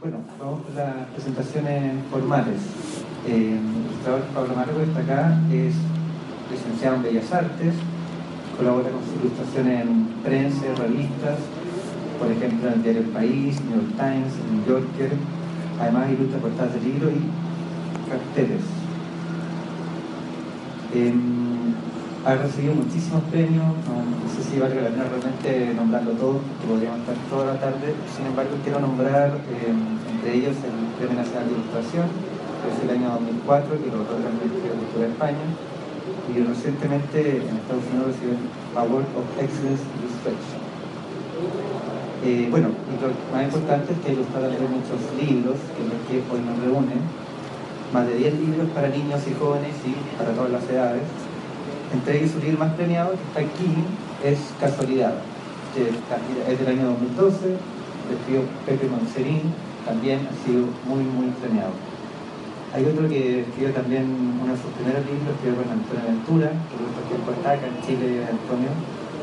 Bueno, vamos con las presentaciones formales. Eh, el ilustrador Pablo Margo está acá, es licenciado en Bellas Artes, colabora con sus ilustraciones en prensa, revistas, por ejemplo en el diario El País, New York Times, New Yorker, además ilustra portadas de libros y carteles. Eh, ha recibido muchísimos premios, no, sé si vale la pena realmente nombrarlo todo, porque podríamos estar toda la tarde, sin embargo quiero nombrar eh, entre ellos el Premio Nacional de Ilustración, que es el año 2004, que lo otorga el Ministerio de Cultura de España, y recientemente en Estados Unidos recibió el Award of Excellence Illustration. Eh, bueno, lo más importante es que ha ilustrado muchos libros, que es lo que hoy nos reúnen, más de 10 libros para niños y jóvenes y para todas las edades, entre ellos su libro más premiado, que está aquí, es Casualidad, que es del año 2012, del tío Pepe Monserín, también ha sido muy, muy premiado. Hay otro que escribió también uno de sus primeros libros, escribió con Antonio Ventura, que lo tiempo está acá en Chile, Antonio,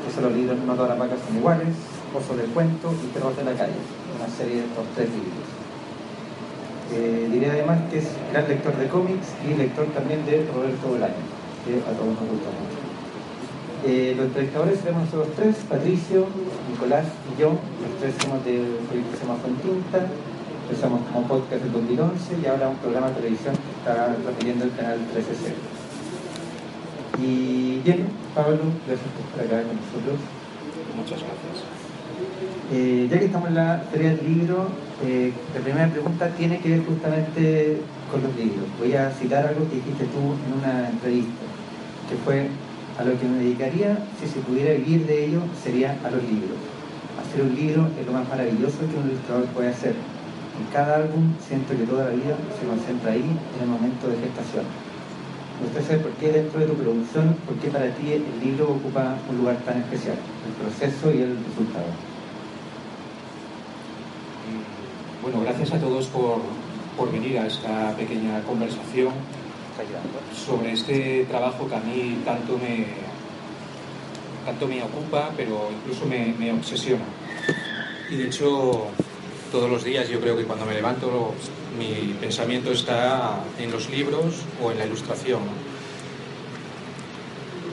que son los libros No todas las vacas son iguales, Oso del Cuento y Perros de la Calle, una serie de estos tres libros. Eh, diré además que es gran lector de cómics y lector también de Roberto Bolaño que a todos nos gusta mucho. Eh, los entrevistadores seremos nosotros tres, Patricio, Nicolás y yo, los tres somos del proyecto que se llama Fuentinta, empezamos como podcast en 2011 y ahora un programa de televisión que está transmitiendo el canal 13C. Y bien, Pablo, gracias por estar acá con nosotros. Muchas gracias. Eh, ya que estamos en la feria del libro, eh, la primera pregunta tiene que ver justamente con los libros. Voy a citar algo que dijiste tú en una entrevista que fue a lo que me dedicaría, si se pudiera vivir de ello, sería a los libros. Hacer un libro es lo más maravilloso que un ilustrador puede hacer. En cada álbum siento que toda la vida se concentra ahí en el momento de gestación. Me gustaría por qué dentro de tu producción, por qué para ti el libro ocupa un lugar tan especial, el proceso y el resultado. Bueno, gracias a todos por, por venir a esta pequeña conversación sobre este trabajo que a mí tanto me, tanto me ocupa, pero incluso me, me obsesiona. Y de hecho, todos los días yo creo que cuando me levanto mi pensamiento está en los libros o en la ilustración.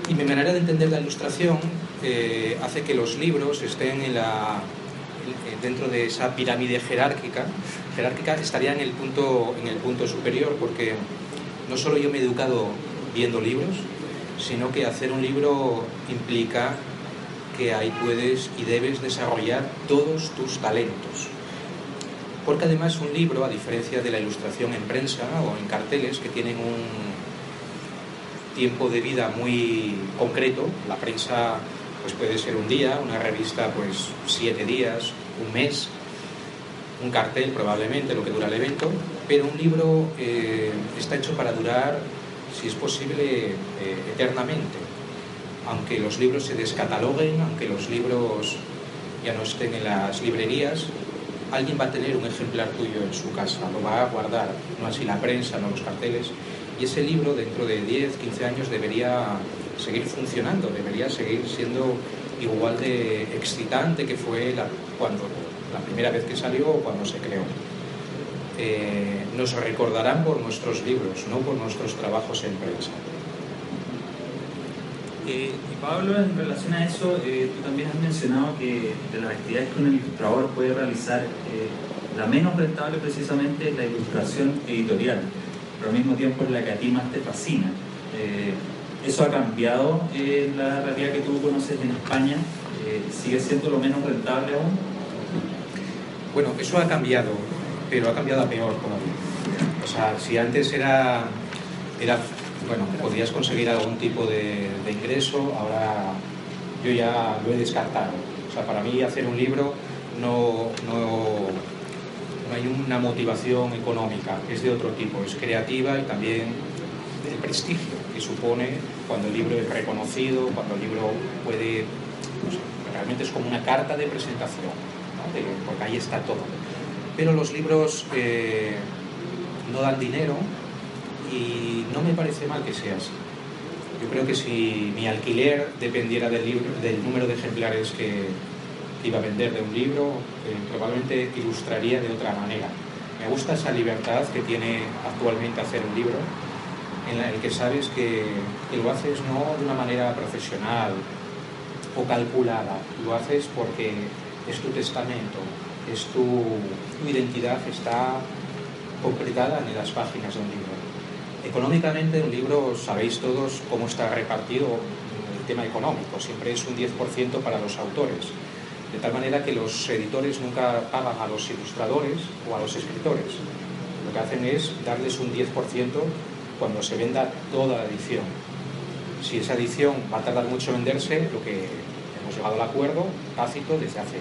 Y mi manera de entender la ilustración eh, hace que los libros estén en la, dentro de esa pirámide jerárquica, jerárquica estaría en el punto, en el punto superior, porque no solo yo me he educado viendo libros, sino que hacer un libro implica que ahí puedes y debes desarrollar todos tus talentos. Porque además un libro, a diferencia de la ilustración en prensa o en carteles, que tienen un tiempo de vida muy concreto, la prensa pues puede ser un día, una revista pues siete días, un mes, un cartel probablemente, lo que dura el evento, pero un libro eh, está hecho para durar, si es posible, eh, eternamente. Aunque los libros se descataloguen, aunque los libros ya no estén en las librerías, alguien va a tener un ejemplar tuyo en su casa, lo va a guardar, no así la prensa, no los carteles, y ese libro dentro de 10, 15 años debería seguir funcionando, debería seguir siendo igual de excitante que fue la, cuando, la primera vez que salió o cuando se creó. Eh, nos recordarán por nuestros libros, no por nuestros trabajos en prensa. Eh, y Pablo, en relación a eso, eh, tú también has mencionado que de las actividades que un ilustrador puede realizar, la menos rentable precisamente es la ilustración editorial, pero al mismo tiempo es la que a ti más te fascina. ¿Eso ha cambiado la realidad que tú conoces en España? ¿Sigue siendo lo menos rentable aún? Bueno, eso ha cambiado, pero ha cambiado a peor todavía. O sea, si antes era, era bueno, podías conseguir algún tipo de, de, ingreso, ahora yo ya lo he descartado. O sea, para mí hacer un libro no, no, no hay una motivación económica, es de otro tipo, es creativa y también el prestigio que supone cuando el libro es reconocido, cuando el libro puede, no sé, realmente es como una carta de presentación, ¿no? de, porque ahí está todo. Pero los libros eh, no dan dinero y no me parece mal que sea así. Yo creo que si mi alquiler dependiera del, libro, del número de ejemplares que, iba a vender de un libro, eh, probablemente ilustraría de otra manera. Me gusta esa libertad que tiene actualmente hacer un libro, en el que sabes que, que lo haces no de una manera profesional o calculada, lo haces porque es tu testamento, es tu, tu identidad, está concretada en las páginas de un libro. Económicamente, un libro, sabéis todos cómo está repartido el tema económico, siempre es un 10% para los autores, de tal manera que los editores nunca pagan a los ilustradores o a los escritores. Lo que hacen es darles un 10% cuando se venda toda la edición. Si esa edición va a tardar mucho en venderse, lo que hemos llegado al acuerdo tácito desde hace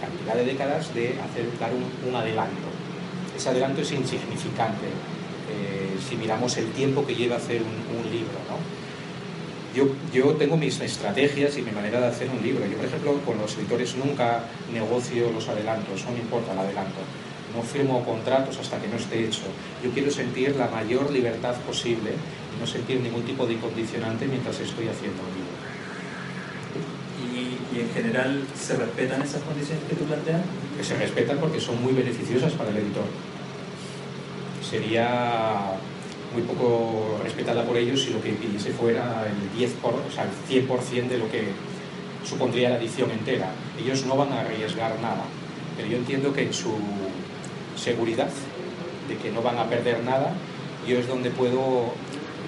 cantidad de décadas de hacer dar un, un adelanto. Ese adelanto es insignificante eh, si miramos el tiempo que lleva hacer un, un libro. ¿no? Yo, yo, tengo mis estrategias y mi manera de hacer un libro. Yo, por ejemplo, con los editores nunca negocio los adelantos, no me importa el adelanto. No firmo contratos hasta que no esté hecho. Yo quiero sentir la mayor libertad posible y no sentir ningún tipo de condicionante mientras estoy haciendo un libro. ¿Y, y en general se respetan esas condiciones que tú planteas? Que se respetan porque son muy beneficiosas para el editor sería muy poco respetada por ellos si lo que pidiese fuera el 10 por, o sea, el 100% de lo que supondría la edición entera. Ellos no van a arriesgar nada, pero yo entiendo que en su seguridad de que no van a perder nada, yo es donde puedo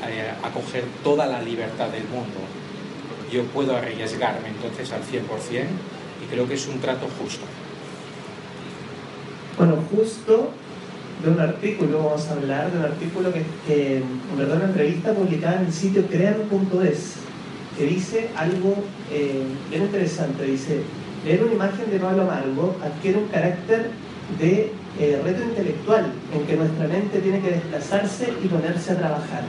eh, acoger toda la libertad del mundo. Yo puedo arriesgarme entonces al 100% y creo que es un trato justo. Bueno, justo de un artículo, vamos a hablar de un artículo que, que verdad una entrevista publicada en el sitio crean.es, que dice algo eh, bien interesante, dice, leer una imagen de Pablo Amargo adquiere un carácter de eh, reto intelectual, en que nuestra mente tiene que desplazarse y ponerse a trabajar.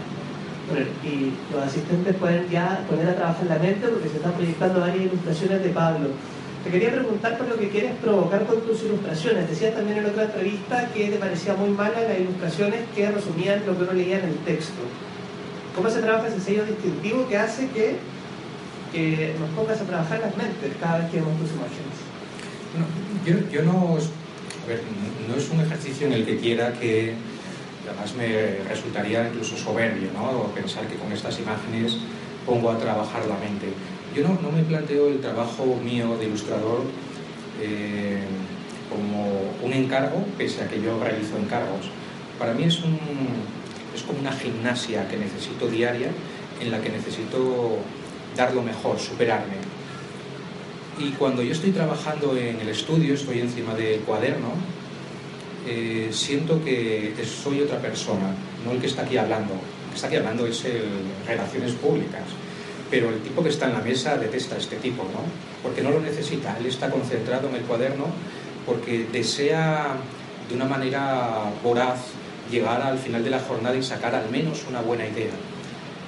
Y los asistentes pueden ya poner a trabajar la mente porque se están proyectando varias ilustraciones de Pablo. Te quería preguntar por lo que quieres provocar con tus ilustraciones. Decías también en otra entrevista que te parecía muy mala las ilustraciones que resumían lo que uno leía en el texto. ¿Cómo se trabaja ese sello distintivo que hace que, que nos pongas a trabajar las mentes cada vez que vemos tus imágenes? No, yo, yo no, no es un ejercicio en el que quiera que, además me resultaría incluso soberbio, ¿no? Pensar que con estas imágenes pongo a trabajar la mente yo no, no, me planteo el trabajo mío de ilustrador eh, como un encargo, pese a que yo realizo encargos. Para mí es, un, es como una gimnasia que necesito diaria, en la que necesito dar lo mejor, superarme. Y cuando yo estoy trabajando en el estudio, estoy encima del cuaderno, eh, siento que soy otra persona, no el que está aquí hablando. El que está aquí hablando es el relaciones públicas pero el tipo que está en la mesa detesta a este tipo, ¿no? Porque no lo necesita, él está concentrado en el cuaderno porque desea de una manera voraz llegar al final de la jornada y sacar al menos una buena idea.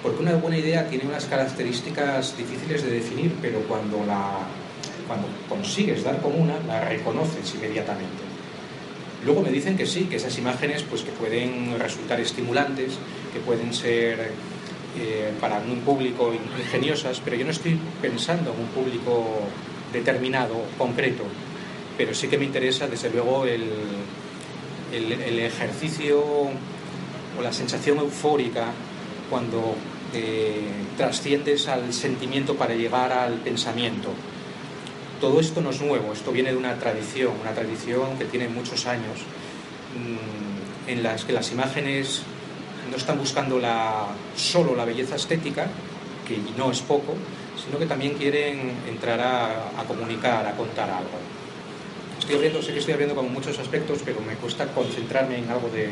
Porque una buena idea tiene unas características difíciles de definir, pero cuando, la, cuando consigues dar con una, la reconoces inmediatamente. Luego me dicen que sí, que esas imágenes pues, que pueden resultar estimulantes, que pueden ser eh, para un público ingeniosas, pero yo no estoy pensando en un público determinado, concreto, pero sí que me interesa desde luego el, el, ejercicio o la sensación eufórica cuando eh, trasciendes al sentimiento para llegar al pensamiento. Todo esto no es nuevo, esto viene de una tradición, una tradición que tiene muchos años, mmm, en las que las imágenes no están buscando la, solo la belleza estética, que no es poco, sino que también quieren entrar a, a comunicar, a contar algo. Estoy abriendo, sé que estoy abriendo como muchos aspectos, pero me cuesta concentrarme en algo de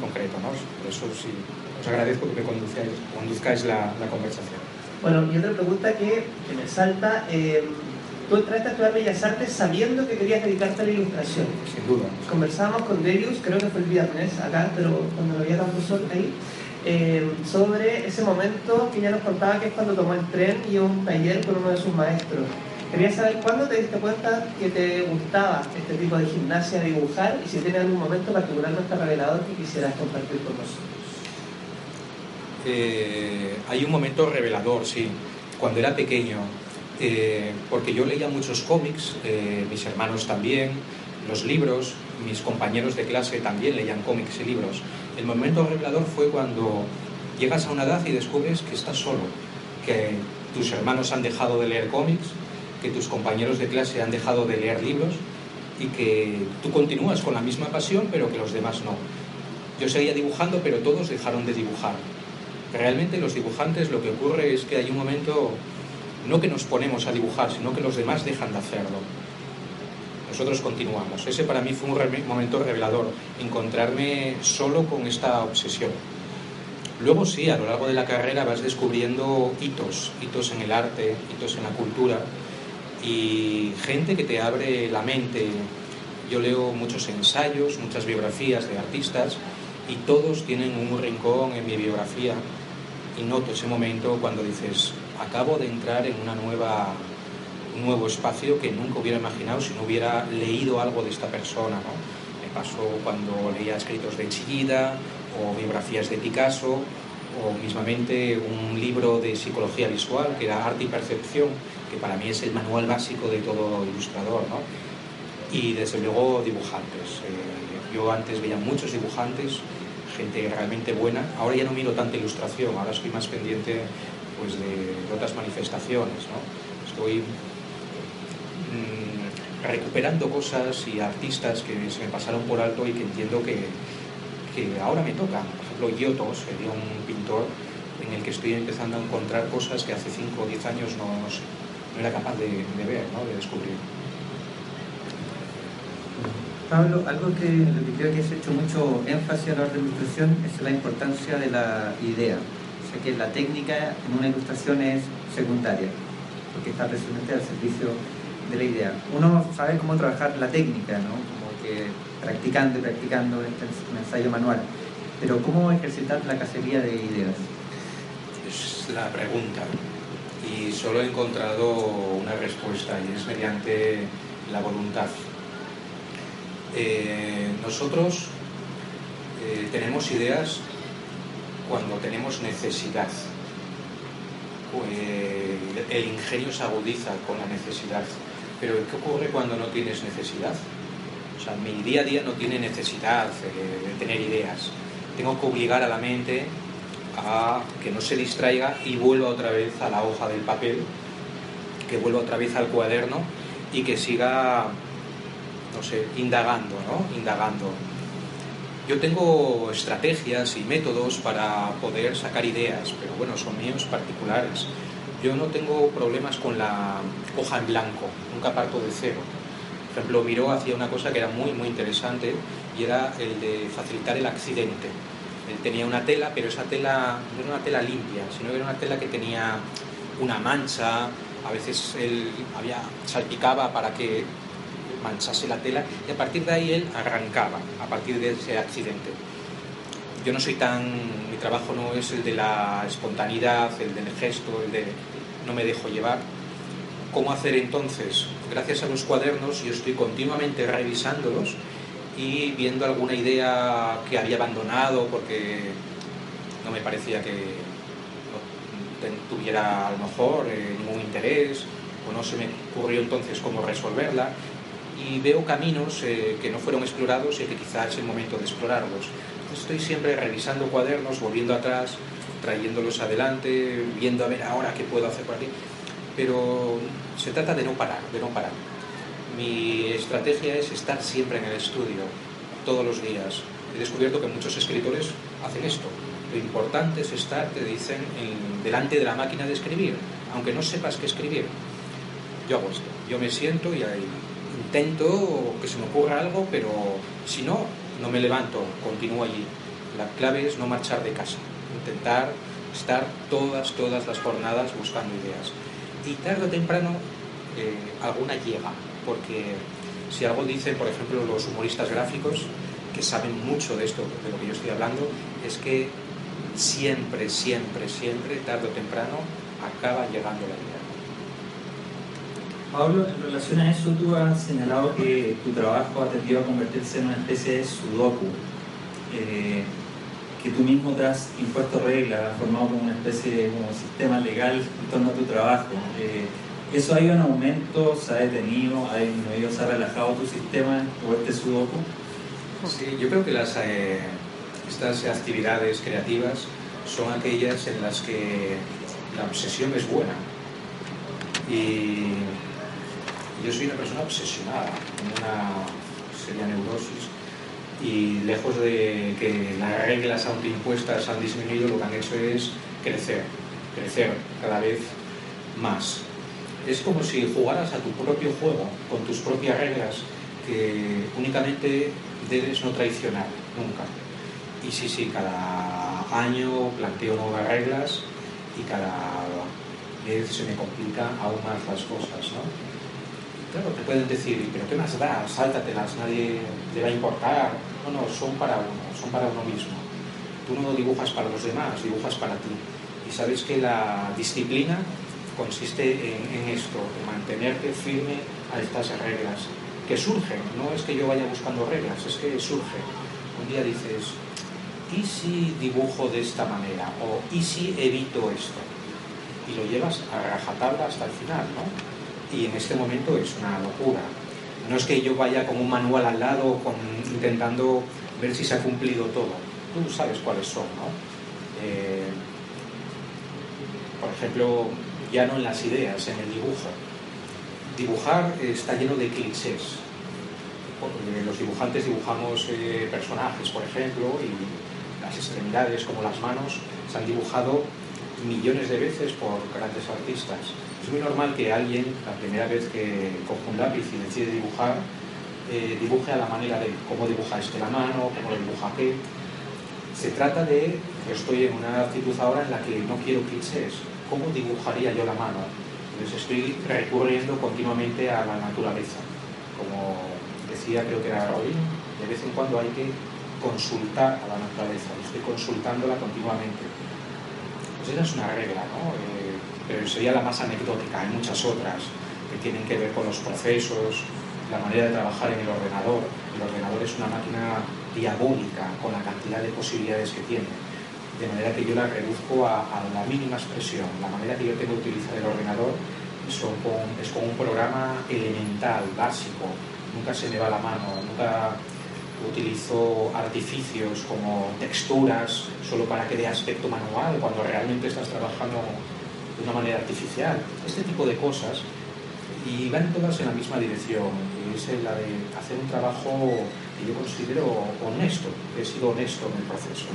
concreto, ¿no? Por eso sí, os agradezco que me conduzcáis, conduzcáis la, la, conversación. Bueno, y otra pregunta que, que me salta, eh, tú entraste a estudiar Bellas Artes sabiendo que querías dedicarte a la ilustración. Sin duda. Conversábamos con Darius, creo que fue el viernes acá, pero cuando lo había tanto sol ahí, eh, sobre ese momento que ya nos contaba que es cuando tomó el tren y un taller con uno de sus maestros. Quería saber cuándo te diste cuenta que te gustaba este tipo de gimnasia, dibujar, y si tiene algún momento particularmente revelador que quisieras compartir con nosotros. Eh, hay un momento revelador, sí. Cuando era pequeño, eh, porque yo leía muchos cómics, eh, mis hermanos también, los libros, mis compañeros de clase también leían cómics y libros. El momento revelador fue cuando llegas a una edad y descubres que estás solo, que tus hermanos han dejado de leer cómics, que tus compañeros de clase han dejado de leer libros y que tú continúas con la misma pasión, pero que los demás no. Yo seguía dibujando, pero todos dejaron de dibujar. Realmente los dibujantes lo que ocurre es que hay un momento, no que nos ponemos a dibujar, sino que los demás dejan de hacerlo. Nosotros continuamos. Ese para mí fue un momento revelador, encontrarme solo con esta obsesión. Luego sí, a lo largo de la carrera vas descubriendo hitos, hitos en el arte, hitos en la cultura y gente que te abre la mente. Yo leo muchos ensayos, muchas biografías de artistas y todos tienen un rincón en mi biografía y noto ese momento cuando dices, acabo de entrar en una nueva, un nuevo espacio que nunca hubiera imaginado si no hubiera leído algo de esta persona. Me pasó cuando leía escritos de Chillida o biografías de Picasso o mismamente un libro de psicología visual que era Arte y Percepción, que para mí es el manual básico de todo ilustrador. Y desde luego dibujantes. Eh, yo antes veía muchos dibujantes gente realmente buena. Ahora ya no miro tanta ilustración, ahora estoy más pendiente pues, de, otras manifestaciones. Estoy mm, recuperando cosas y artistas que se me pasaron por alto y que entiendo que, que ahora me tocan. Por ejemplo, Giotto sería un pintor en el que estoy empezando a encontrar cosas que hace 5 o 10 años no, era capaz de, ver, de descubrir. Pablo, algo que, que creo que has hecho mucho énfasis a la hora de ilustración es la importancia de la idea. O sea que la técnica en una ilustración es secundaria, porque está precisamente al servicio de la idea. Uno sabe cómo trabajar la técnica, ¿no? Como que practicando y practicando este ensayo manual. Pero ¿cómo ejercitar la cacería de ideas? Es la pregunta. Y solo he encontrado una respuesta y es mediante la voluntad eh, nosotros eh, tenemos ideas cuando tenemos necesidad. Eh, el ingenio se agudiza con la necesidad. Pero ¿qué ocurre cuando no tienes necesidad? O sea, mi día a día no tiene necesidad de tener ideas. Tengo que obligar a la mente a que no se distraiga y vuelva otra vez a la hoja del papel, que vuelva otra vez al cuaderno y que siga no sé, indagando, ¿no? Indagando. Yo tengo estrategias y métodos para poder sacar ideas, pero bueno, son míos particulares. Yo no tengo problemas con la hoja en blanco, nunca parto de cero. Por ejemplo, Miró hacía una cosa que era muy, muy interesante y era el de facilitar el accidente. Él tenía una tela, pero esa tela no era una tela limpia, sino que era una tela que tenía una mancha, a veces él había, salpicaba para que manchase la tela y a partir de ahí él arrancaba, a partir de ese accidente. Yo no soy tan, mi trabajo no es el de la espontaneidad, el del gesto, el de no me dejo llevar. ¿Cómo hacer entonces? Gracias a los cuadernos yo estoy continuamente revisándolos y viendo alguna idea que había abandonado porque no me parecía que tuviera a lo mejor eh, ningún interés o no se me ocurrió entonces cómo resolverla y veo caminos eh, que no fueron explorados y que quizás es el momento de explorarlos. estoy siempre revisando cuadernos, volviendo atrás, trayéndolos adelante, viendo a ver ahora qué puedo hacer por aquí. Pero se trata de no parar, de no parar. Mi estrategia es estar siempre en el estudio, todos los días. He descubierto que muchos escritores hacen esto. Lo importante es estar, te dicen, delante de la máquina de escribir, aunque no sepas qué escribir. Yo hago esto. Yo me siento y ahí intento que se me ocurra algo, pero si no, no me levanto, continúo allí. La clave es no marchar de casa, intentar estar todas, todas las jornadas buscando ideas. Y tarde o temprano eh, alguna llega, porque si algo dicen, por ejemplo, los humoristas gráficos, que saben mucho de esto, de lo que yo estoy hablando, es que siempre, siempre, siempre, tarde o temprano, acaba llegando la idea. Pablo, en relación a eso, tú has señalado que tu trabajo ha tendido a convertirse en una especie de sudoku, eh, que tú mismo te has impuesto reglas, has formado como una especie de sistema legal en torno a tu trabajo. Eh, ¿Eso ha ido en aumento? ¿Se ha detenido? ¿Ha? ¿Se ha relajado tu sistema o este sudoku? Sí, yo creo que las, eh, estas actividades creativas son aquellas en las que la obsesión es buena. Y yo soy una persona obsesionada con una seria neurosis y lejos de que las reglas autoimpuestas han disminuido, lo que han hecho es crecer, crecer cada vez más. Es como si jugaras a tu propio juego, con tus propias reglas, que únicamente debes no traicionar, nunca. Y sí, sí, cada año planteo nuevas reglas y cada vez se me complica aún más las cosas, ¿no? Claro, te pueden decir, pero ¿qué más da? Sáltatelas, nadie le va a importar. No, no, son para uno, son para uno mismo. Tú no dibujas para los demás, dibujas para ti. Y sabes que la disciplina consiste en, esto, en mantenerte firme a estas reglas, que surgen, no es que yo vaya buscando reglas, es que surge. Un día dices, ¿y si dibujo de esta manera? O ¿y si evito esto? Y lo llevas a rajatabla hasta el final, ¿no? Y en este momento es una locura. No es que yo vaya con un manual al lado intentando ver si se ha cumplido todo. Tú sabes cuáles son, ¿no? Eh, por ejemplo, ya no en las ideas, en el dibujo. Dibujar está lleno de clichés. Los dibujantes dibujamos eh, personajes, por ejemplo, y las extremidades como las manos se han dibujado millones de veces por grandes artistas es muy normal que alguien, la primera vez que coge un lápiz y decide dibujar, eh, dibuje a la manera de cómo dibuja este la mano, cómo lo dibuja qué. Se trata de, yo estoy en una actitud ahora en la que no quiero clichés, ¿cómo dibujaría yo la mano? Entonces estoy recurriendo continuamente a la naturaleza. Como decía, creo que era Robin, de vez en cuando hay que consultar a la naturaleza, estoy consultándola continuamente. Pues esa es una regla, ¿no? Eh, pero sería la más anecdótica. Hay muchas otras que tienen que ver con los procesos, la manera de trabajar en el ordenador. El ordenador es una máquina diabólica con la cantidad de posibilidades que tiene. De manera que yo la reduzco a, la mínima expresión. La manera que yo tengo de utilizar el ordenador con, es con un programa elemental, básico. Nunca se me va la mano, nunca utilizo artificios como texturas solo para que dé aspecto manual, cuando realmente estás trabajando de una manera artificial, este tipo de cosas, y van todas en la misma dirección, que es la de hacer un trabajo que yo considero honesto, he sido honesto en el proceso.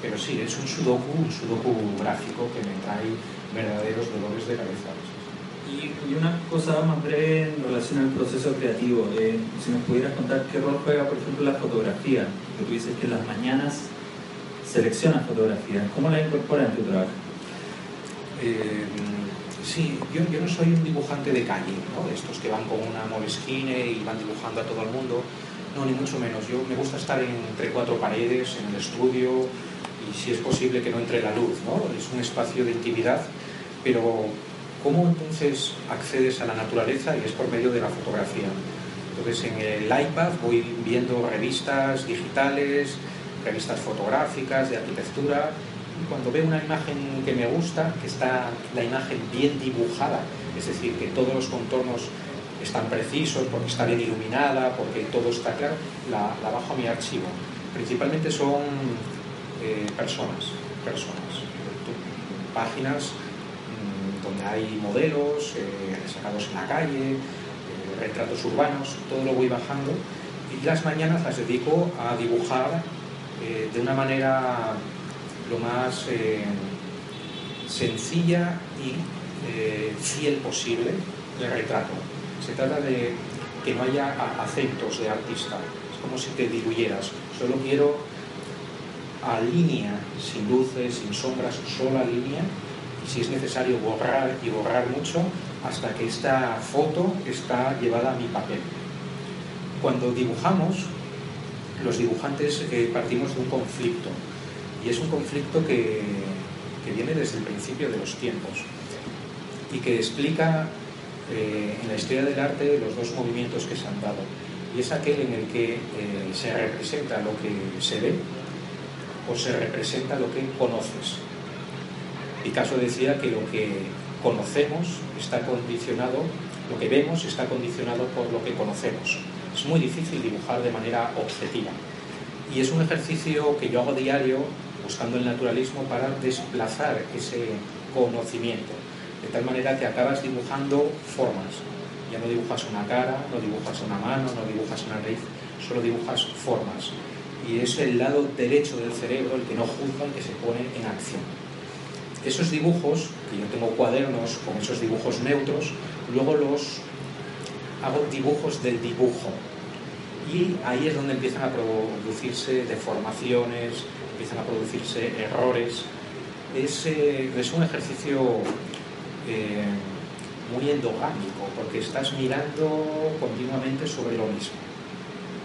Pero sí, es un sudoku, un sudoku gráfico que me trae verdaderos dolores de cabeza. Y, una cosa más breve en relación al proceso creativo, eh, si nos pudieras contar qué rol juega, por ejemplo, la fotografía, que tú dices que en las mañanas seleccionas fotografías, ¿cómo la incorporas en tu trabajo? Eh, sí, yo, no soy un dibujante de calle, ¿no? de estos que van con una moleskine y van dibujando a todo el mundo. No, ni mucho menos. Yo me gusta estar entre cuatro paredes, en el estudio, y si es posible que no entre la luz, ¿no? Es un espacio de intimidad, pero ¿cómo entonces accedes a la naturaleza? Y es por medio de la fotografía. Entonces en el iPad voy viendo revistas digitales, revistas fotográficas de arquitectura, cuando veo una imagen que me gusta, que está la imagen bien dibujada, es decir, que todos los contornos están precisos, porque está bien iluminada, porque todo está claro, la, bajo a mi archivo. Principalmente son eh, personas, personas, páginas mm, donde hay modelos eh, sacados en la calle, eh, retratos urbanos, todo lo voy bajando y las mañanas las dedico a dibujar de una manera lo más eh, sencilla y eh, fiel posible el retrato. Se trata de que no haya acentos de artista, es como si te diluyeras. Solo quiero a línea, sin luces, sin sombras, sola línea, y si es necesario borrar y borrar mucho hasta que esta foto está llevada a mi papel. Cuando dibujamos, los dibujantes eh, partimos de un conflicto y es un conflicto que, viene desde el principio de los tiempos y que explica eh, en la historia del arte los dos movimientos que se han dado. Y es aquel en el que eh, se representa lo que se ve o se representa lo que conoces. Picasso decía que lo que conocemos está condicionado, lo que vemos está condicionado por lo que conocemos. es muy difícil dibujar de manera objetiva. Y es un ejercicio que yo hago diario buscando el naturalismo para desplazar ese conocimiento, de tal manera que acabas dibujando formas. Ya no dibujas una cara, no dibujas una mano, no dibujas una raíz, solo dibujas formas. Y es el lado derecho del cerebro el que no juzga, el que se pone en acción. Esos dibujos, que yo tengo cuadernos con esos dibujos neutros, luego los hago dibujos del dibujo. Y ahí es donde empiezan a producirse deformaciones, empiezan a producirse errores. Es, eh, es un ejercicio eh, muy endogámico, porque estás mirando continuamente sobre lo mismo.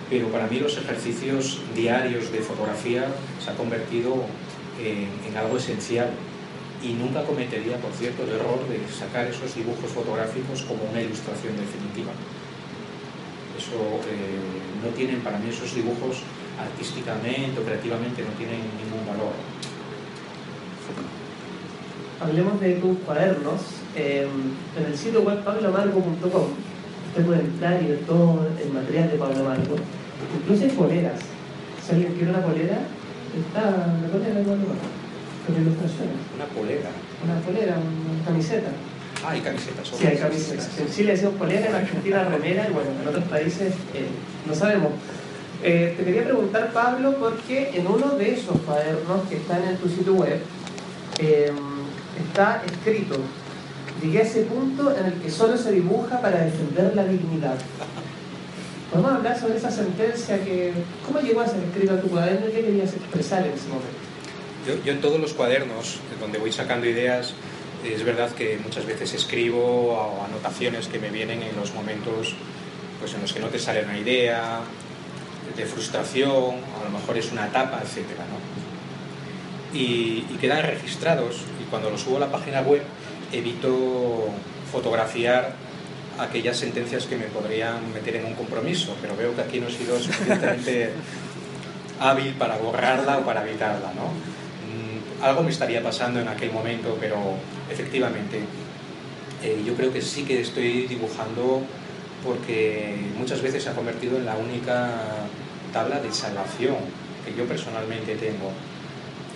Pero para mí los ejercicios diarios de fotografía se ha convertido en, en algo esencial y nunca cometería, por cierto, el error de sacar esos dibujos fotográficos como una ilustración definitiva. Eso eh, no tienen, para mí esos dibujos artísticamente o creativamente no tienen ningún valor. Hablemos de tus cuadernos. Eh, en el sitio web pablomargo.com usted puede entrar y ver todo el material de Pablo Margo. Incluso hay poleras. Si alguien quiere una polera, está la polera de Pablo Margo con ilustraciones. Una polera. Una polera, una camiseta. Ah, hay camisetas. Sí, hay camisetas. En Chile decimos polera, en Argentina remera, y bueno, en otros países eh, no sabemos. Eh, te quería preguntar, Pablo, porque en uno de esos cuadernos que están en tu sitio web, eh, está escrito, llegué a ese punto en el que solo se dibuja para defender la dignidad. ¿Podemos hablar sobre esa sentencia que... ¿Cómo llegó a ser escrito a tu cuaderno y qué querías expresar en ese momento? Yo, en todos los cuadernos donde voy sacando ideas, es verdad que muchas veces escribo anotaciones que me vienen en los momentos pues, en los que no te sale una idea, de frustración, a lo mejor es una etapa, etc. Y, y quedan registrados y cuando los subo a la página web evito fotografiar aquellas sentencias que me podrían meter en un compromiso, pero veo que aquí no he sido suficientemente hábil para borrarla o para evitarla. ¿no? algo me estaría pasando en aquel momento, pero efectivamente eh, yo creo que sí que estoy dibujando porque muchas veces se ha convertido en la única tabla de salvación que yo personalmente tengo.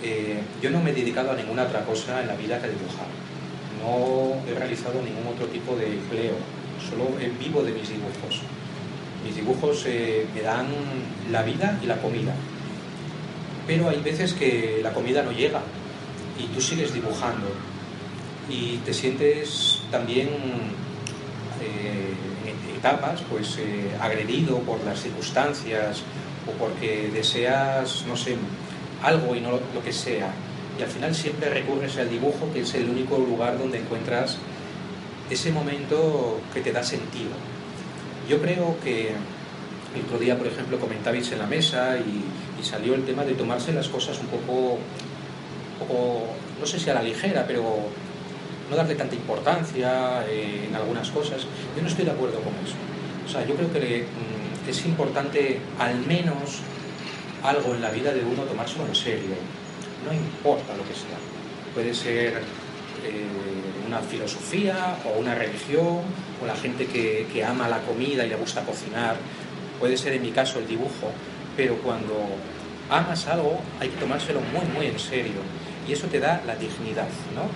Eh, yo no me he dedicado a ninguna otra cosa en la vida que a dibujar. No he realizado ningún otro tipo de empleo, solo vivo de mis dibujos. Mis dibujos eh, me dan la vida y la comida pero hay veces que la comida no llega y tú sigues dibujando y te sientes también eh, en etapas pues eh, agredido por las circunstancias o porque deseas, no sé, algo y no lo, que sea. Y al final siempre recurres al dibujo, que es el único lugar donde encuentras ese momento que te da sentido. Yo creo que el otro día, por ejemplo, comentabais en la mesa y, salió el tema de tomarse las cosas un poco, no sé si a la ligera, pero no darle tanta importancia eh, en algunas cosas. Yo no estoy de acuerdo con eso. O sea, yo creo que mm, es importante al menos algo en la vida de uno tomárselo en serio. No importa lo que sea. Puede ser eh, una filosofía o una religión o la gente que, que ama la comida y le gusta cocinar puede ser en mi caso el dibujo, pero cuando amas algo hay que tomárselo muy, muy en serio. Y eso te da la dignidad, ¿no?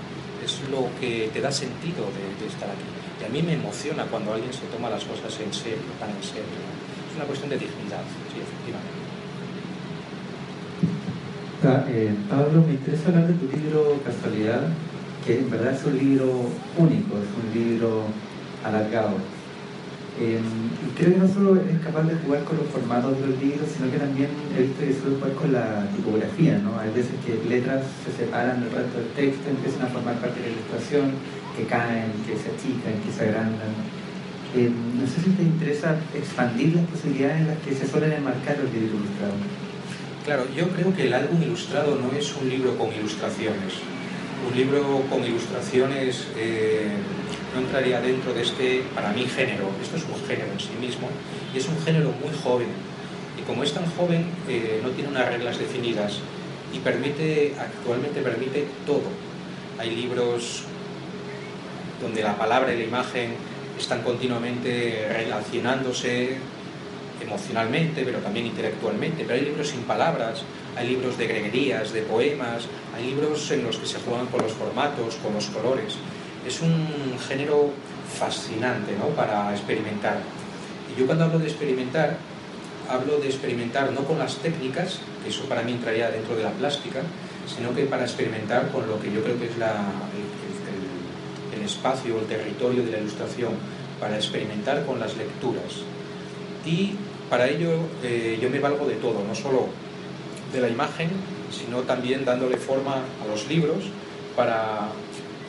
Es lo que te da sentido de, estar aquí. Y a mí me emociona cuando alguien se toma las cosas en serio, tan en serio. Es una cuestión de dignidad, sí, efectivamente. Eh, Pablo, me interesa hablar de tu libro Casualidad, que en verdad es un libro único, es un libro alargado eh, y creo que no solo es capaz de jugar con los formatos de los libros, sino que también he visto que suele jugar con la tipografía, ¿no? Hay veces que letras se separan del resto del texto, empiezan a formar parte de la ilustración, que caen, que se achican, que se agrandan. Eh, no sé si te interesa expandir las posibilidades en las que se suelen enmarcar los libros ilustrados. Claro, yo creo que el álbum ilustrado no es un libro con ilustraciones. Un libro con ilustraciones eh, no entraría dentro de este, para mí, género. Esto es un género en sí mismo y es un género muy joven. Y como es tan joven, eh, no tiene unas reglas definidas y permite, actualmente permite todo. Hay libros donde la palabra y la imagen están continuamente relacionándose emocionalmente, pero también intelectualmente, pero hay libros sin palabras, hay libros de greguerías, de poemas, hay libros en los que se juegan con los formatos, con los colores. Es un género fascinante ¿no? para experimentar. Y yo cuando hablo de experimentar, hablo de experimentar no con las técnicas, que eso para mí entraría dentro de la plástica, sino que para experimentar con lo que yo creo que es la, espacio, el territorio de la ilustración, para experimentar con las lecturas. Y para ello eh, yo me valgo de todo, no solo de la imagen, sino también dándole forma a los libros para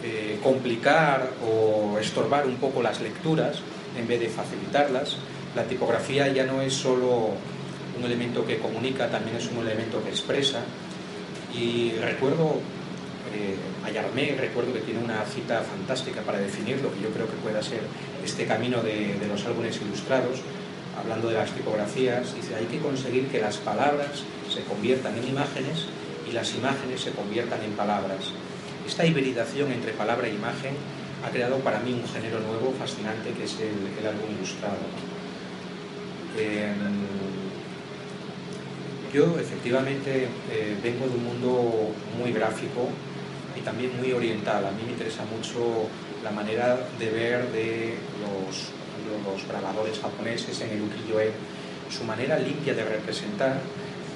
eh, complicar o estorbar un poco las lecturas en vez de facilitarlas. La tipografía ya no es solo un elemento que comunica, también es un elemento que expresa. Y recuerdo eh, a Yarmé, recuerdo que tiene una cita fantástica para definir lo que yo creo que pueda ser este camino de, los álbumes ilustrados, hablando de las tipografías, dice, hay que conseguir que las palabras se conviertan en imágenes y las imágenes se conviertan en palabras. Esta hibridación entre palabra e imagen ha creado para mí un género nuevo, fascinante, que es el, álbum ilustrado. Eh, yo efectivamente eh, vengo de un mundo muy gráfico y también muy oriental. A mí me interesa mucho la manera de ver de los, los grabadores japoneses en el ukiyo-e, su manera limpia de representar,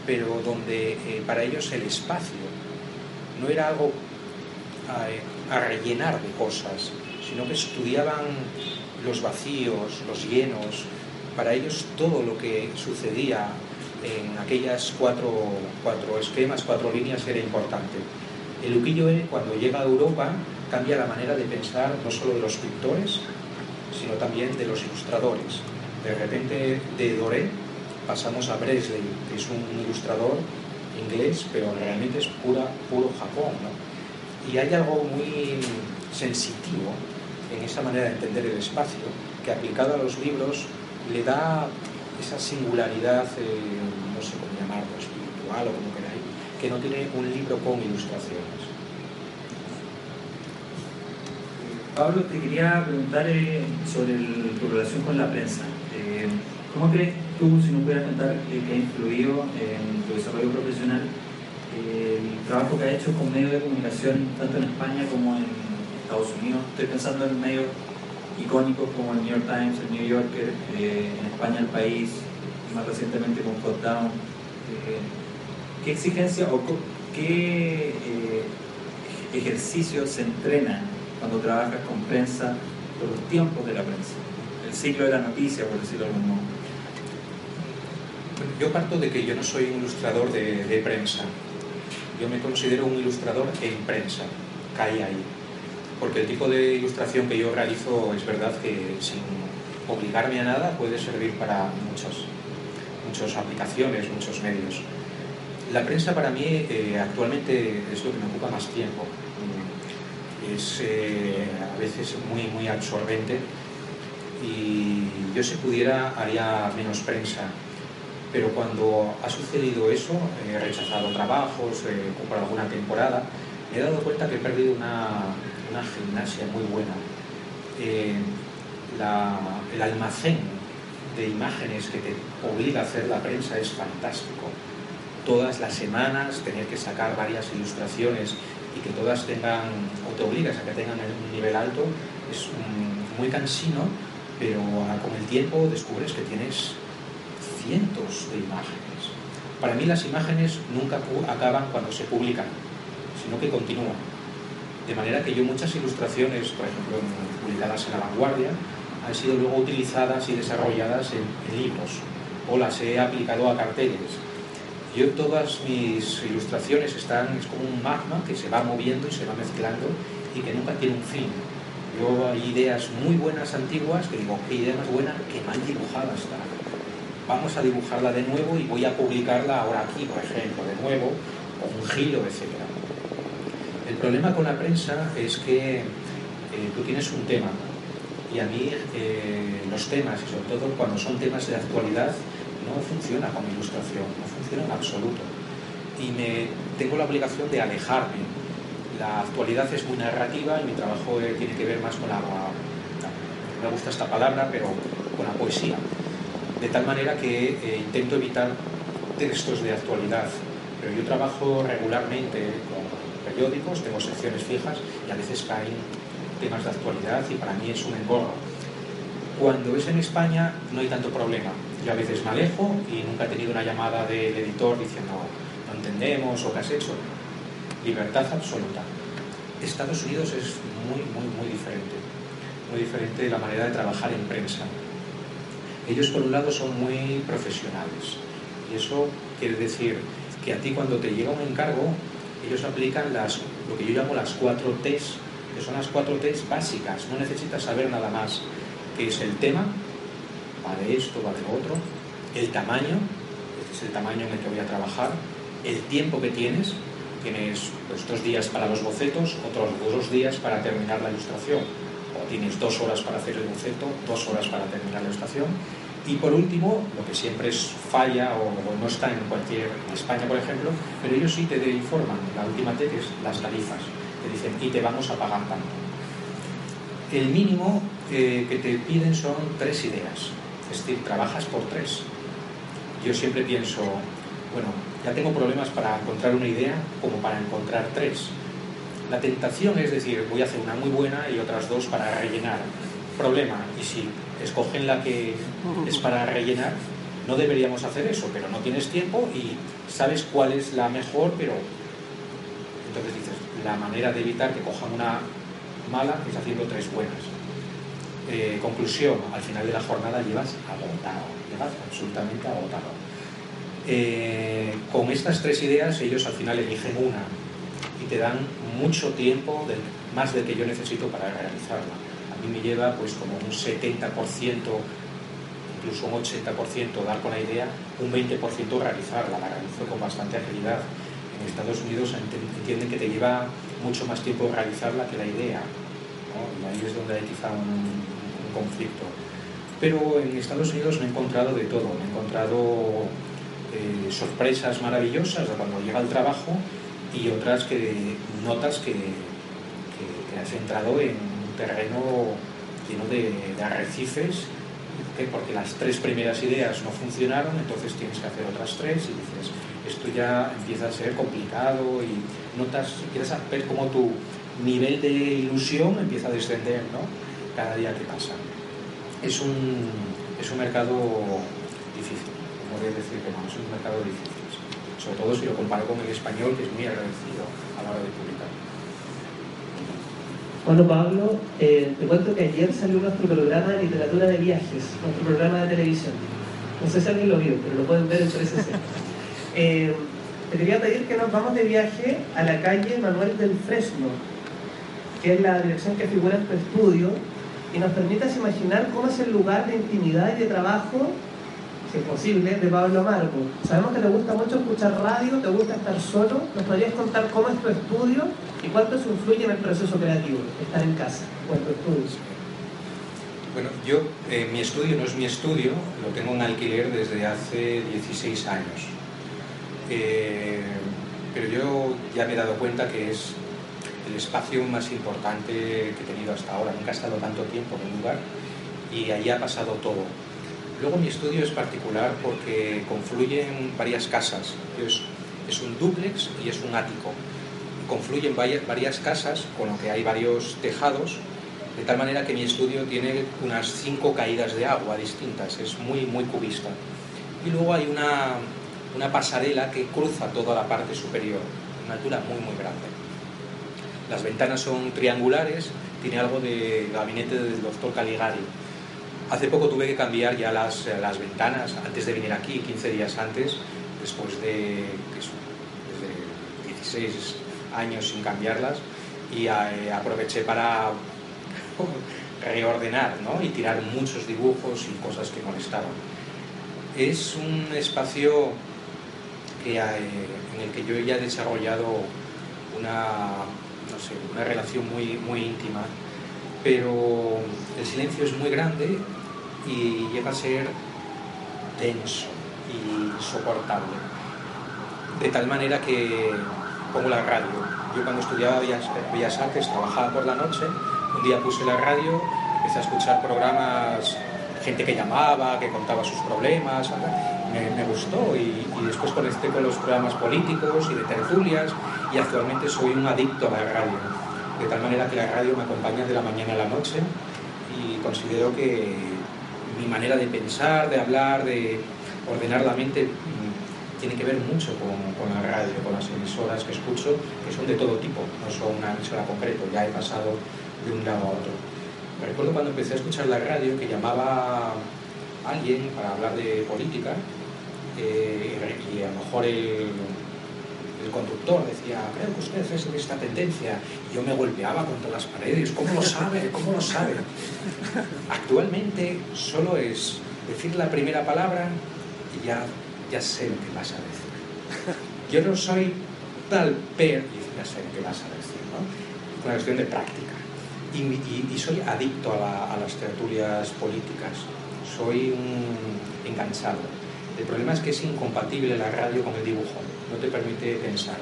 pero donde eh, para ellos el espacio no era algo a, a rellenar de cosas, sino que estudiaban los vacíos, los llenos. Para ellos todo lo que sucedía en aquellas cuatro, cuatro esquemas, cuatro líneas era importante. El ukiyo-e cuando llega a Europa cambia la manera de pensar no solo de los pintores, sino también de los ilustradores. De repente de Doré pasamos a Bresley, que es un ilustrador inglés, pero realmente es pura, puro Japón. Y hay algo muy sensitivo en esa manera de entender el espacio, que aplicado a los libros le da esa singularidad, eh, no sé cómo llamarlo, espiritual o como queráis, que no tiene un libro con ilustraciones. Pablo, te quería preguntar eh, sobre tu relación con la prensa. Eh, ¿Cómo crees tú, si nos pudieras contar, eh, que ha influido en tu desarrollo profesional el trabajo que ha hecho con medios de comunicación, tanto en España como en Estados Unidos? Estoy pensando en medios icónicos como el New York Times, el New Yorker, en España El País, más recientemente con Hot Down. ¿Qué exigencia o qué ejercicios se entrenan cuando trabajas con prensa, por los tiempos de la prensa, el ciclo de la noticia, por decirlo de algún modo. Yo parto de que yo no soy un ilustrador de, de prensa, yo me considero un ilustrador en prensa, cae ahí. Porque el tipo de ilustración que yo realizo es verdad que sin obligarme a nada puede servir para muchas, muchas aplicaciones, muchos medios. La prensa para mí eh, actualmente es lo que me ocupa más tiempo es eh, a veces muy, muy absorbente y yo si pudiera haría menos prensa. Pero cuando ha sucedido eso, he rechazado trabajos, he comprado alguna temporada, me he dado cuenta que he perdido una, una gimnasia muy buena. Eh, el almacén de imágenes que te obliga a hacer la prensa es fantástico. Todas las semanas tener que sacar varias ilustraciones y que todas tengan, o te obligas a que tengan un nivel alto, es muy cansino, pero con el tiempo descubres que tienes cientos de imágenes. Para mí las imágenes nunca acaban cuando se publican, sino que continúan. De manera que yo muchas ilustraciones, por ejemplo, publicadas en la vanguardia, han sido luego utilizadas y desarrolladas en, en libros o las he aplicado a carteles yo todas mis ilustraciones están, es como un magma que se va moviendo y se va mezclando y que nunca tiene un fin. Yo hay ideas muy buenas antiguas que digo, qué idea más buena, qué mal dibujada está. Vamos a dibujarla de nuevo y voy a publicarla ahora aquí, por ejemplo, de nuevo, con un giro, etc. El problema con la prensa es que eh, tú tienes un tema y a mí eh, los temas, y sobre todo cuando son temas de actualidad, no funciona con ilustración, no funciona en absoluto. Y me, tengo la obligación de alejarme. La actualidad es muy narrativa y mi trabajo tiene que ver más con la, me gusta esta palabra, pero con la poesía. de tal manera que eh, intento evitar textos de actualidad. Pero yo trabajo regularmente con periódicos, tengo secciones fijas y a veces caen temas de actualidad y para mí es un engorro. Cuando es en España no hay tanto problema. Yo a veces me alejo y nunca he tenido una llamada del editor diciendo no entendemos o qué has hecho. Libertad absoluta. Estados Unidos es muy, muy, muy diferente. Muy diferente de la manera de trabajar en prensa. Ellos por un lado son muy profesionales y eso quiere decir que a ti cuando te llega un encargo, ellos aplican las, lo que yo llamo las cuatro T's, que son las cuatro T's básicas. No necesitas saber nada más, que es el tema, va de esto, va de lo otro, el tamaño, este es el tamaño en el que voy a trabajar, el tiempo que tienes, tienes pues, dos días para los bocetos, otros dos días para terminar la ilustración, o tienes dos horas para hacer el boceto, dos horas para terminar la ilustración, y por último, lo que siempre es falla o, no está en cualquier España, por ejemplo, pero ellos sí te informan, la última T es las tarifas, te dicen y te vamos a pagar tanto. El mínimo eh, que te piden son tres ideas, es decir, trabajas por tres. Yo siempre pienso, bueno, ya tengo problemas para encontrar una idea como para encontrar tres. La tentación es decir, voy a hacer una muy buena y otras dos para rellenar. Problema, y si escogen la que es para rellenar, no deberíamos hacer eso, pero no tienes tiempo y sabes cuál es la mejor, pero entonces dices, la manera de evitar que cojan una mala es haciendo tres buenas. Eh, conclusión, al final de la jornada llevas agotado, llevas absolutamente agotado. Eh, con estas tres ideas ellos al final eligen una y te dan mucho tiempo, más del que yo necesito para realizarla a mí me lleva pues como un 70%, incluso un 80% dar con la idea, un 20% realizarla, la realizo con bastante agilidad. En Estados Unidos entienden que te lleva mucho más tiempo realizarla que la idea, y ahí es donde hay quizá un, conflicto. Pero en Estados Unidos me he encontrado de todo, me he encontrado eh, sorpresas maravillosas de cuando llega el trabajo y otras que notas que, has entrado en terreno lleno de, arrecifes, porque las tres primeras ideas no funcionaron, entonces tienes que hacer otras tres y dices, esto ya empieza a ser complicado y notas, empiezas a ver cómo tu nivel de ilusión empieza a descender ¿no? Cada día que pasa. Es un, es un mercado difícil, no voy a decir que no, es un mercado difícil, sobre todo si lo comparo con el español, que es muy agradecido a la hora de publicar. Bueno, Pablo, eh, te cuento que ayer salió nuestro programa de literatura de viajes, nuestro programa de televisión. No sé si alguien lo vio, pero lo pueden ver en 360. Eh, te quería pedir que nos vamos de viaje a la calle Manuel del Fresno, que es la dirección que figura en tu estudio, y nos permitas imaginar cómo es el lugar de intimidad y de trabajo si es posible, de Pablo Amargo. Sabemos que te gusta mucho escuchar radio, te gusta estar solo. ¿Nos podrías contar cómo es tu estudio y cuánto eso influye en el proceso creativo, estar en casa o en tu estudio? Bueno, yo, eh, mi estudio no es mi estudio, lo tengo en alquiler desde hace 16 años. Eh, pero yo ya me he dado cuenta que es el espacio más importante que he tenido hasta ahora. Nunca he estado tanto tiempo en un lugar y allí ha pasado todo Luego mi estudio es particular porque confluyen varias casas. Es, es un dúplex y es un ático. Confluyen varias, varias casas, con lo que hay varios tejados, de tal manera que mi estudio tiene unas cinco caídas de agua distintas. Es muy, muy cubista. Y luego hay una, una pasarela que cruza toda la parte superior, una altura muy, muy grande. Las ventanas son triangulares, tiene algo de gabinete del doctor Caligari Hace poco tuve que cambiar ya las, las ventanas antes de venir aquí, 15 días antes, después de, 16 años sin cambiarlas, y eh, aproveché para reordenar ¿no? y tirar muchos dibujos y cosas que molestaban. Es un espacio eh, en el que yo ya he desarrollado una, no sé, una relación muy, muy íntima, pero el silencio es muy grande y llega a ser denso y insoportable. De tal manera que pongo la radio. Yo cuando estudiaba Bellas Artes trabajaba por la noche, un día puse la radio, empecé a escuchar programas gente que llamaba, que contaba sus problemas, me, gustó y, después conecté con los programas políticos y de tertulias y actualmente soy un adicto a la radio, de tal manera que la radio me acompaña de la mañana a la noche y considero que mi manera de pensar, de hablar, de ordenar la mente mm, tiene que ver mucho con, la radio, con las emisoras que escucho, que son de todo tipo, no son una emisora concreta, ya he pasado de un lado a otro. Me recuerdo cuando empecé a escuchar la radio que llamaba a alguien para hablar de política eh, y a lo mejor el, el conductor decía, creo que usted es de esta tendencia. Y yo me golpeaba contra las paredes. ¿Cómo lo sabe? ¿Cómo lo sabe? Actualmente solo es decir la primera palabra y ya, ya sé lo que vas a decir. Yo no soy tal per y ya sé lo que vas a decir. ¿no? Es una cuestión de práctica. Y, soy adicto a, las tertulias políticas. Soy un enganchado. El problema es que es incompatible la radio con el dibujo no te permite pensar.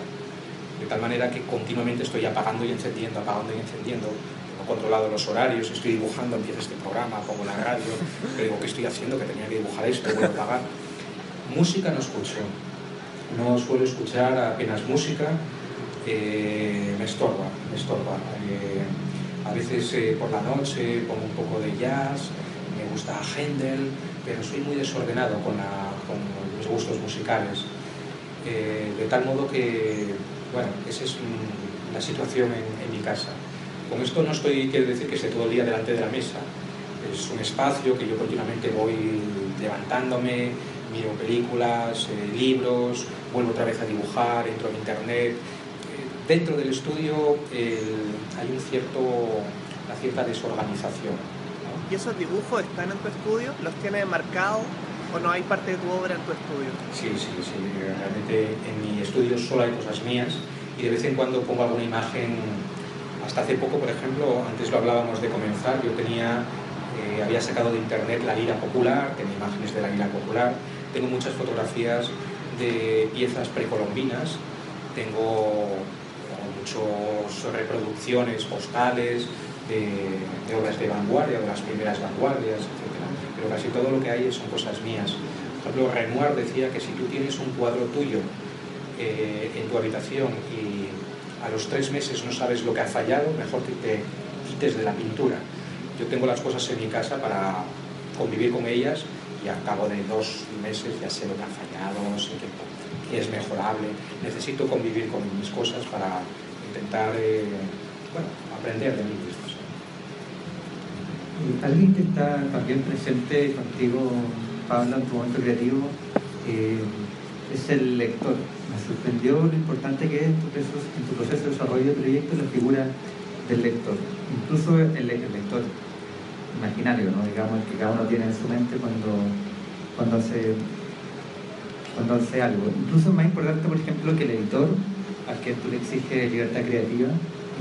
De tal manera que continuamente estoy apagando y encendiendo, apagando y encendiendo. Tengo controlado los horarios, estoy dibujando, empieza este programa, pongo la radio, pero digo, ¿qué estoy haciendo? Que tenía que dibujar esto, voy a apagar. Música no escucho. No suelo escuchar apenas música, eh, me estorba, me estorba. Eh, a veces eh, por la noche pongo un poco de jazz, me gusta Händel, pero soy muy desordenado con, con mis gustos musicales. Eh, de tal modo que, bueno, esa es la situación en, mi casa. Con esto no estoy, quiero decir que esté todo el día delante de la mesa. Es un espacio que yo continuamente voy levantándome, miro películas, eh, libros, vuelvo otra vez a dibujar, entro en internet. Eh, dentro del estudio hay un cierto, una cierta desorganización. ¿Y esos dibujos están en tu estudio? ¿Los tienes marcados? ¿O no hay parte de tu obra en tu estudio? Sí, sí, sí. Realmente en mi estudio solo hay cosas mías y de vez en cuando pongo alguna imagen. Hasta hace poco, por ejemplo, antes lo hablábamos de comenzar, yo tenía, eh, había sacado de internet la lira popular, tenía imágenes de la lira popular, tengo muchas fotografías de piezas precolombinas, tengo muchas reproducciones postales de, de obras de vanguardia, de las primeras vanguardias, etc casi todo lo que hay son cosas mías. Por ejemplo, Renoir decía que si tú tienes un cuadro tuyo eh, en tu habitación y a los tres meses no sabes lo que ha fallado, mejor que te quites de la pintura. Yo tengo las cosas en mi casa para convivir con ellas y al cabo de dos meses ya sé lo que ha fallado, sé que, es mejorable. Necesito convivir con mis cosas para intentar eh, aprender de mí mismo alguien que está también presente contigo, Pablo, en tu momento creativo, eh, es el lector. Me sorprendió lo importante que es en tu, proceso, de desarrollo de proyecto la figura del lector. Incluso el, lector imaginario, digamos, que cada uno tiene en su mente cuando, cuando, hace, cuando hace algo. Incluso es más importante, por ejemplo, que el editor, al que tú le exiges libertad creativa,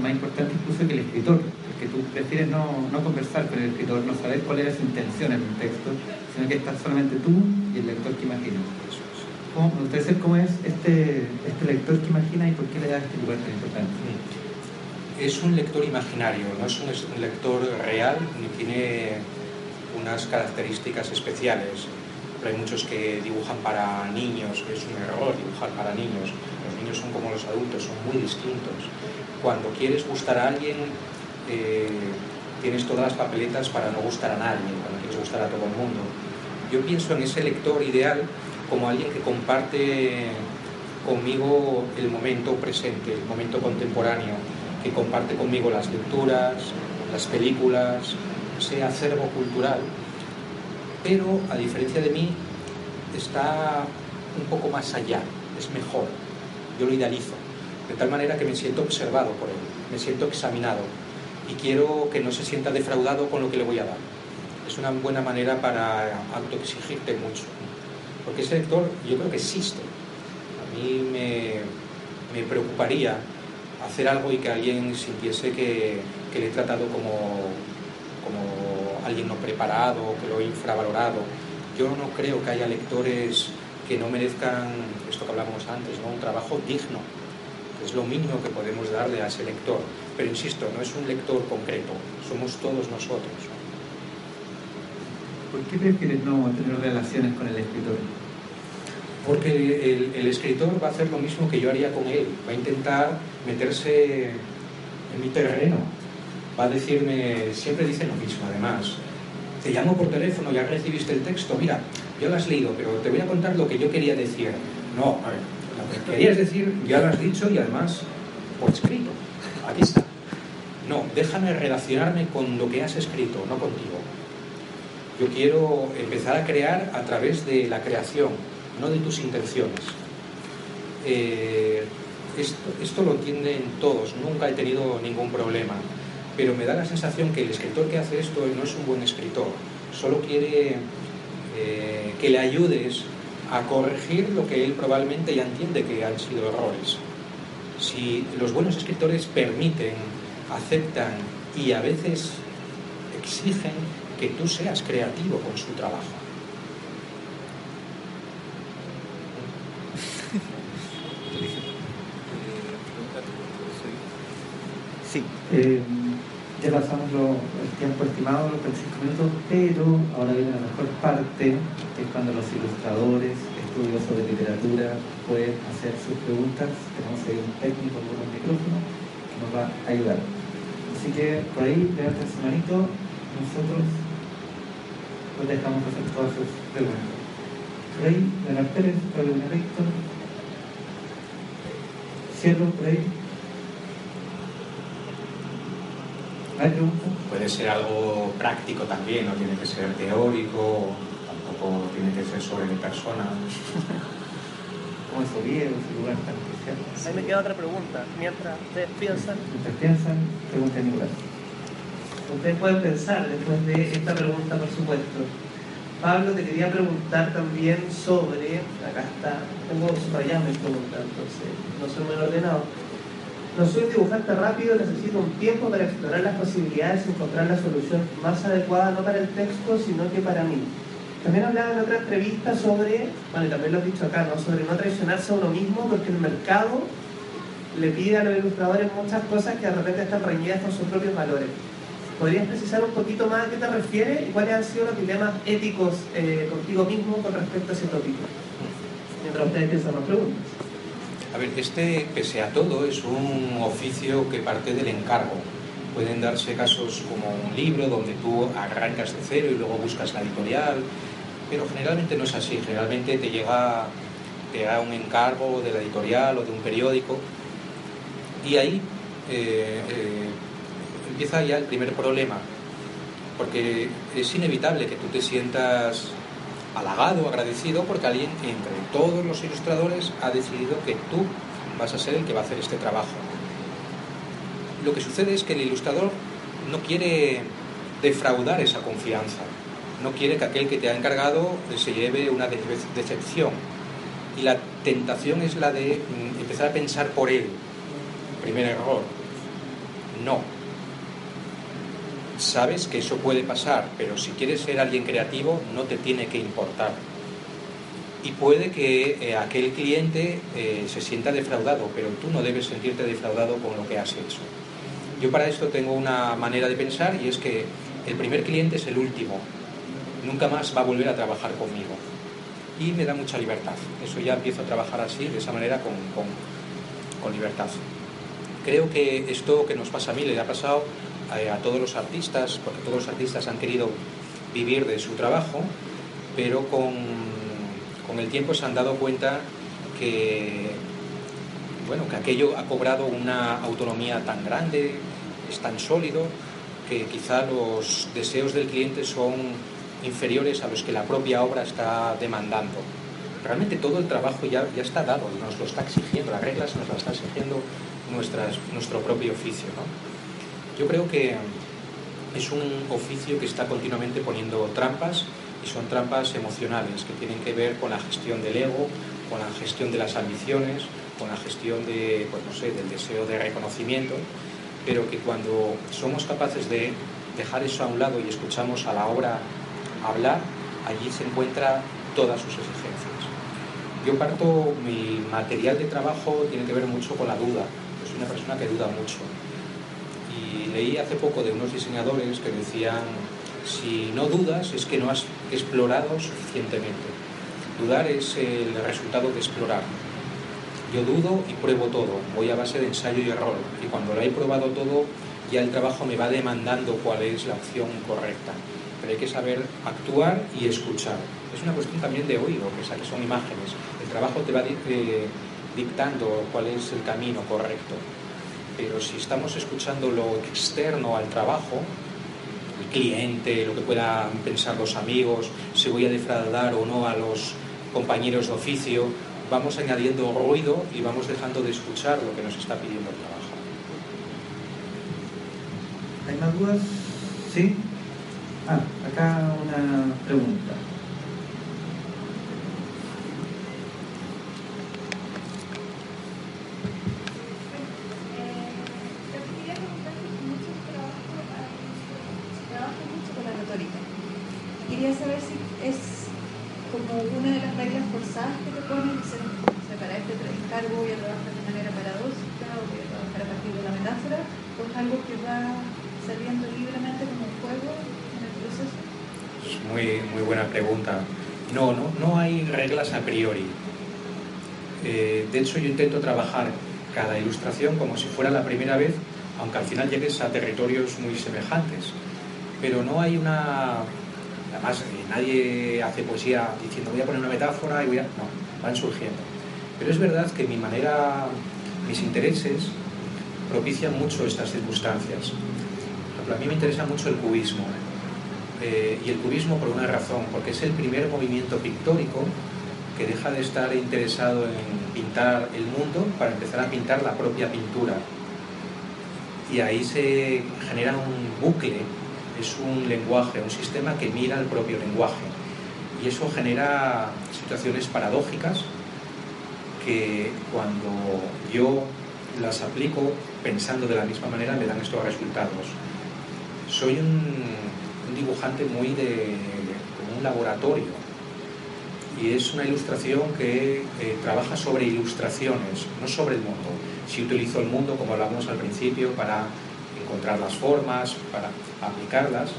más importante incluso que el escritor, que tú prefieres no, no, conversar con el escritor, no saber cuál era su intención en un texto, sino que estás solamente tú y el lector que imagina. ¿Cómo, me gustaría cómo es este, este lector que imagina y por qué le da este lugar tan importante. Es un lector imaginario, no es un, lector real ni tiene unas características especiales. Hay muchos que dibujan para niños, es un error dibujar para niños. Los niños son como los adultos, son muy distintos. Cuando quieres gustar a alguien, eh, tienes todas las papeletas para no gustar a nadie, para quieres gustar a todo el mundo. Yo pienso en ese lector ideal como alguien que comparte conmigo el momento presente, el momento contemporáneo, que comparte conmigo las lecturas, las películas, ese acervo cultural, pero a diferencia de mí está un poco más allá, es mejor, yo lo idealizo, de tal manera que me siento observado por él, me siento examinado, y quiero que no se sienta defraudado con lo que le voy a dar. Es una buena manera para autoexigirte mucho. Porque ese lector yo creo que existe. A mí me, me preocuparía hacer algo y que alguien sintiese que, le he tratado como, como alguien no preparado, que lo he infravalorado. Yo no creo que haya lectores que no merezcan, esto que hablamos antes, ¿no? un trabajo digno. Es lo mínimo que podemos darle a ese lector. Pero insisto, no es un lector concreto, somos todos nosotros. ¿Por qué prefieres no tener relaciones con el escritor? Porque el, escritor va a hacer lo mismo que yo haría con él, va a intentar meterse en mi terreno, va a decirme, siempre dice lo mismo además, te llamo por teléfono, ya recibiste el texto, mira, ya lo has leído, pero te voy a contar lo que yo quería decir. No, a ver, querías decir ya lo has dicho y además por escrito, aquí está. No, déjame relacionarme con lo que has escrito, no contigo. Yo quiero empezar a crear a través de la creación, no de tus intenciones. Eh, esto, lo entienden todos, nunca he tenido ningún problema, pero me da la sensación que el escritor que hace esto no es un buen escritor, solo quiere eh, que le ayudes a corregir lo que él probablemente ya entiende que han sido errores. Si los buenos escritores permiten, aceptan y a veces exigen que tú seas creativo con su trabajo. Sí, eh, ya pasamos el tiempo estimado, los 25 minutos, pero ahora viene la mejor parte, que es cuando los ilustradores, estudiosos de literatura, pueden hacer sus preguntas. Tenemos ahí un técnico con un micrófono que nos va a ayudar. Así que por ahí, levanta su manito, nosotros los dejamos hacer todas sus preguntas. Por ahí, Leonardo Pérez, Carolina Víctor. Cierro por ahí. Puede ser algo práctico también, no tiene que ser teórico, tampoco tiene que ser sobre mi persona. ¿Cómo es Oviedo, ese lugar tan especial? Ahí me queda otra pregunta. Mientras ustedes piensan. Mientras piensan, pregunta Nicolás. Ustedes pueden pensar después de esta pregunta, por supuesto. Pablo, te quería preguntar también sobre. Acá está. Tengo subrayado mi pregunta, entonces no soy muy ordenado no soy dibujante rápido, necesito un tiempo para explorar las posibilidades y encontrar la solución más adecuada, no para el texto, sino que para mí. También hablaba en otra entrevista sobre, bueno, también lo he dicho acá, ¿no? sobre no traicionarse a uno mismo, porque el mercado le pide a los ilustradores muchas cosas que de repente están reñidas con sus propios valores. ¿Podrías precisar un poquito más a qué te refieres y cuáles han sido los dilemas éticos eh, contigo mismo con respecto a ese tópico? Mientras ustedes piensan más preguntas. A ver, este, pese a todo, es un oficio que parte del encargo. Pueden darse casos como un libro donde tú arrancas de cero y luego buscas la editorial, pero generalmente no es así. Generalmente te llega, te da un encargo de la editorial o de un periódico y ahí eh, eh, empieza ya el primer problema, porque es inevitable que tú te sientas halagado, agradecido, porque alguien entre todos los ilustradores ha decidido que tú vas a ser el que va a hacer este trabajo. Lo que sucede es que el ilustrador no quiere defraudar esa confianza, no quiere que aquel que te ha encargado se lleve una decepción. Y la tentación es la de mm, empezar a pensar por él. Primer error. No, sabes que eso puede pasar, pero si quieres ser alguien creativo no te tiene que importar. Y puede que eh, aquel cliente eh, se sienta defraudado, pero tú no debes sentirte defraudado con lo que has hecho. Yo para esto tengo una manera de pensar y es que el primer cliente es el último. Nunca más va a volver a trabajar conmigo. Y me da mucha libertad. Eso ya empiezo a trabajar así, de esa manera, con, con, con libertad. Creo que esto que nos pasa a mí le ha pasado a, todos los artistas, porque todos los artistas han querido vivir de su trabajo, pero con, con el tiempo se han dado cuenta que, bueno, que aquello ha cobrado una autonomía tan grande, es tan sólido, que quizá los deseos del cliente son inferiores a los que la propia obra está demandando. Realmente todo el trabajo ya, ya está dado, nos lo está exigiendo, las reglas nos las está exigiendo nuestras, nuestro propio oficio. ¿no? Yo creo que es un oficio que está continuamente poniendo trampas y son trampas emocionales que tienen que ver con la gestión del ego, con la gestión de las ambiciones, con la gestión de, pues no sé, del deseo de reconocimiento, pero que cuando somos capaces de dejar eso a un lado y escuchamos a la obra hablar, allí se encuentra todas sus exigencias. Yo parto, mi material de trabajo tiene que ver mucho con la duda. Soy una persona que duda mucho y leí hace poco de unos diseñadores que decían, si no dudas es que no has explorado suficientemente. Dudar es el resultado de explorar. Yo dudo y pruebo todo, voy a base de ensayo y error, y cuando lo he probado todo, ya el trabajo me va demandando cuál es la opción correcta. Pero hay que saber actuar y escuchar. Es una cuestión también de oído, que son imágenes. El trabajo te va eh, dictando cuál es el camino correcto. Pero si estamos escuchando lo externo al trabajo, el cliente, lo que puedan pensar los amigos, si voy a defraudar o no a los compañeros de oficio, vamos añadiendo ruido y vamos dejando de escuchar lo que nos está pidiendo el trabajo. ¿Hay más dudas? ¿Sí? Ah, acá una pregunta. Quería saber si es como una de las reglas forzadas que te ponen, o sea, para este encargo voy a trabajar de manera paradójica o voy a trabajar a partir de la metáfora, o es algo que va saliendo libremente como un juego en el proceso. Es muy, muy buena pregunta. No, no, no hay reglas a priori. Hecho, yo intento trabajar cada ilustración como si fuera la primera vez, aunque al final llegues a territorios muy semejantes. Pero no hay una Además, eh, nadie hace poesía diciendo voy a poner una metáfora y voy a... No, van surgiendo. Pero es verdad que mi manera, mis intereses propician mucho estas circunstancias. a mí me interesa mucho el cubismo. Eh, y el cubismo por una razón, porque es el primer movimiento pictórico que deja de estar interesado en pintar el mundo para empezar a pintar la propia pintura. Y ahí se genera un bucle es un lenguaje, un sistema que mira el propio lenguaje. Y eso genera situaciones paradójicas que cuando yo las aplico pensando de la misma manera me dan estos resultados. Soy un, dibujante muy de un laboratorio y es una ilustración que eh, trabaja sobre ilustraciones, no sobre el mundo. Si utilizo el mundo, como hablamos al principio, para encontrar las formas, para aplicarlas,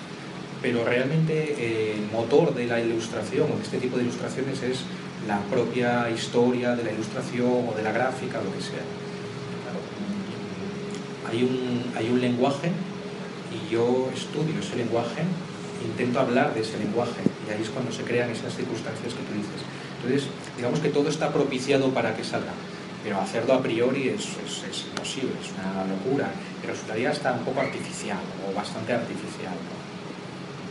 pero realmente eh, el motor de la ilustración o de este tipo de ilustraciones es la propia historia de la ilustración o de la gráfica, lo que sea. hay, un, hay un lenguaje y yo estudio ese lenguaje, intento hablar de ese lenguaje y ahí es cuando se crean esas circunstancias que tú dices. Entonces, digamos que todo está propiciado para que salga pero hacerlo a priori es, es, imposible, es una locura y resultaría hasta un poco artificial o bastante artificial.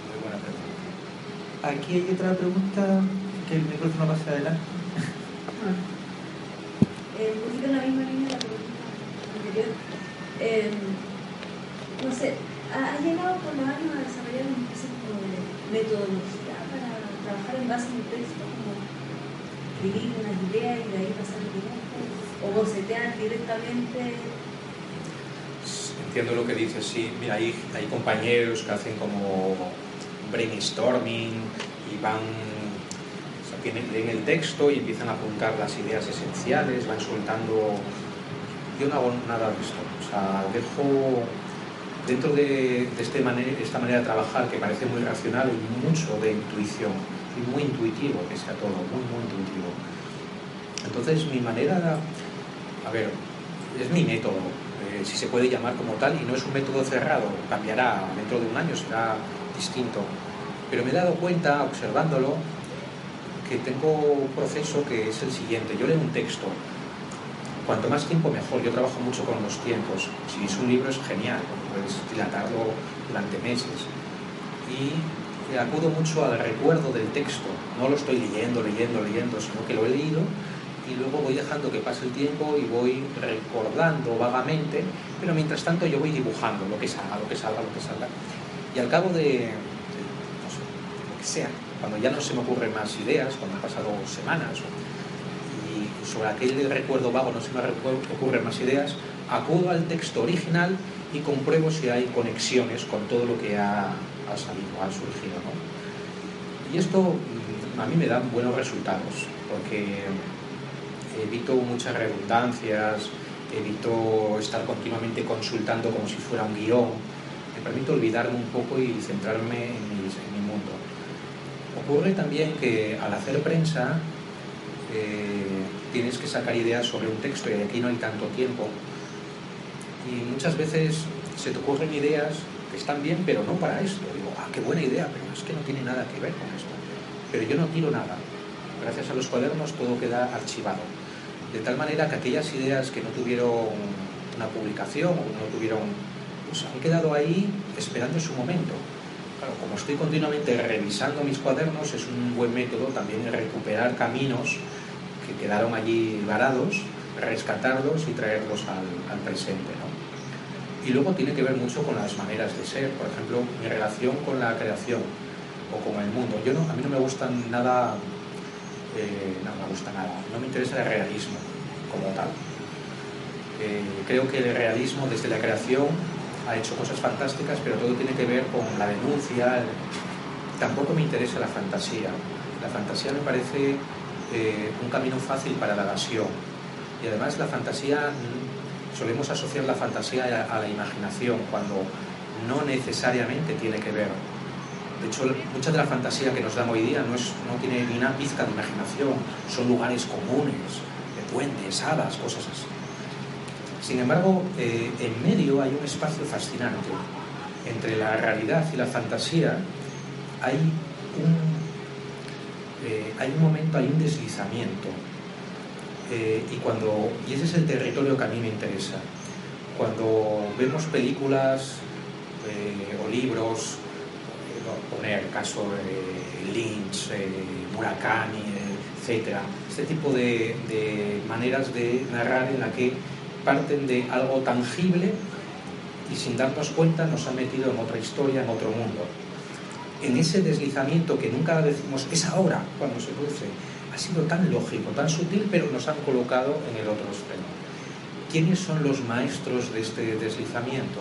Muy buena pregunta. Aquí hay otra pregunta que el micrófono pase adelante. Ah. Eh, un poquito en la misma línea de la pregunta anterior. Eh, no sé, ¿ha llegado por los años a desarrollar un tipo de metodología para trabajar en base a un texto, como escribir unas ideas y de ahí pasar el tiempo? o bocetear directamente. Entiendo lo que dices, sí. Mira, hay, hay compañeros que hacen como brainstorming y van, leen el texto y empiezan a apuntar las ideas esenciales, van soltando... Yo no hago nada de esto, o sea, dejo dentro de, este esta manera de trabajar que parece muy racional y mucho de intuición, muy intuitivo que sea todo, muy, muy intuitivo. Entonces mi manera a ver, es mi método, eh, si se puede llamar como tal, y no es un método cerrado, cambiará dentro de un año, será distinto. Pero me he dado cuenta, observándolo, que tengo un proceso que es el siguiente. Yo leo un texto, cuanto más tiempo mejor, yo trabajo mucho con los tiempos. Si es un libro es genial, puedes dilatarlo durante meses. Y acudo mucho al recuerdo del texto, no lo estoy leyendo, leyendo, leyendo, sino que lo he leído y luego voy dejando que pase el tiempo y voy recordando vagamente, pero mientras tanto yo voy dibujando lo que salga, lo que salga, lo que salga. Y al cabo de, no sé, lo que sea, cuando ya no se me ocurren más ideas, cuando han pasado semanas y sobre aquel recuerdo vago no se me ocurren más ideas, acudo al texto original y compruebo si hay conexiones con todo lo que ha, ha salido, ha surgido. Y esto mm, a mí me da buenos resultados, porque evito muchas redundancias, evito estar continuamente consultando como si fuera un guion, me permito olvidarme un poco y centrarme en mi, mundo. Ocurre también que al hacer prensa eh, tienes que sacar ideas sobre un texto y aquí no hay tanto tiempo. Y muchas veces se te ocurren ideas que están bien, pero no para esto. Digo, ah, qué buena idea, pero es que no tiene nada que ver con esto. Pero yo no tiro nada. Gracias a los cuadernos todo queda archivado. De tal manera que aquellas ideas que no tuvieron una publicación o no tuvieron, pues han quedado ahí esperando su momento. Claro, como estoy continuamente revisando mis cuadernos, es un buen método también recuperar caminos que quedaron allí varados, rescatarlos y traerlos al, presente. Y luego tiene que ver mucho con las maneras de ser, por ejemplo, mi relación con la creación o con el mundo. Yo no, a mí no me gustan nada, eh, no me gusta nada, no me interesa el realismo como tal. Eh, creo que el realismo desde la creación ha hecho cosas fantásticas, pero todo tiene que ver con la denuncia. Tampoco me interesa la fantasía. La fantasía me parece eh, un camino fácil para la evasión. Y además la fantasía, solemos asociar la fantasía a, la imaginación, cuando no necesariamente tiene que ver. De hecho, mucha de la fantasía que nos dan hoy día no, es, no tiene ni una pizca de imaginación, son lugares comunes, de puentes, hadas, cosas así. Sin embargo, eh, en medio hay un espacio fascinante. Entre la realidad y la fantasía hay un eh, hay un momento, hay un deslizamiento. Eh, y, cuando, y ese es el territorio que a mí me interesa. Cuando vemos películas eh, o libros, poner el caso de Lynch, Murakami, etc. Este tipo de, de maneras de narrar en la que parten de algo tangible y sin darnos cuenta nos han metido en otra historia, en otro mundo en ese deslizamiento que nunca decimos es ahora cuando se produce, ha sido tan lógico, tan sutil, pero nos han colocado en el otro extremo. ¿Quiénes son los maestros de este deslizamiento?